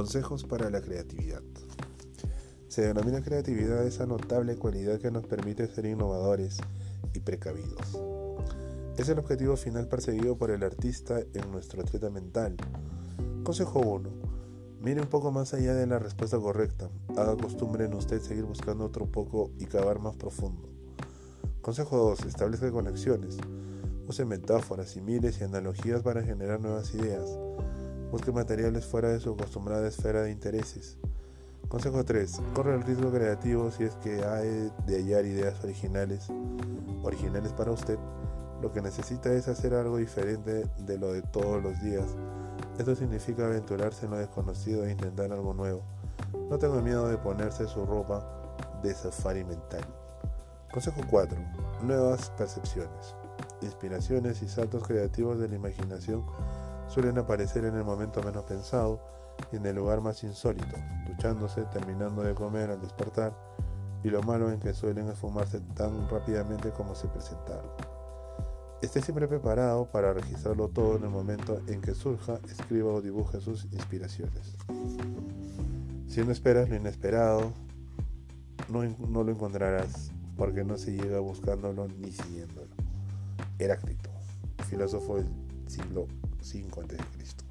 Consejos para la creatividad. Se denomina creatividad esa notable cualidad que nos permite ser innovadores y precavidos. Es el objetivo final perseguido por el artista en nuestro atleta mental. Consejo 1. Mire un poco más allá de la respuesta correcta. Haga costumbre en usted seguir buscando otro poco y cavar más profundo. Consejo 2. Establezca conexiones. Use metáforas, similes y analogías para generar nuevas ideas. Busque materiales fuera de su acostumbrada esfera de intereses. Consejo 3. Corre el riesgo creativo si es que hay de hallar ideas originales, originales para usted. Lo que necesita es hacer algo diferente de lo de todos los días. Esto significa aventurarse en lo desconocido e intentar algo nuevo. No tengo miedo de ponerse su ropa de safari mental. Consejo 4. Nuevas percepciones. Inspiraciones y saltos creativos de la imaginación suelen aparecer en el momento menos pensado y en el lugar más insólito, duchándose, terminando de comer al despertar, y lo malo en que suelen esfumarse tan rápidamente como se presentaron. Esté siempre preparado para registrarlo todo en el momento en que surja, escriba o dibuje sus inspiraciones. Si no esperas lo inesperado, no, no lo encontrarás, porque no se llega buscándolo ni siguiéndolo. Heráclito, filósofo del siglo V a.C.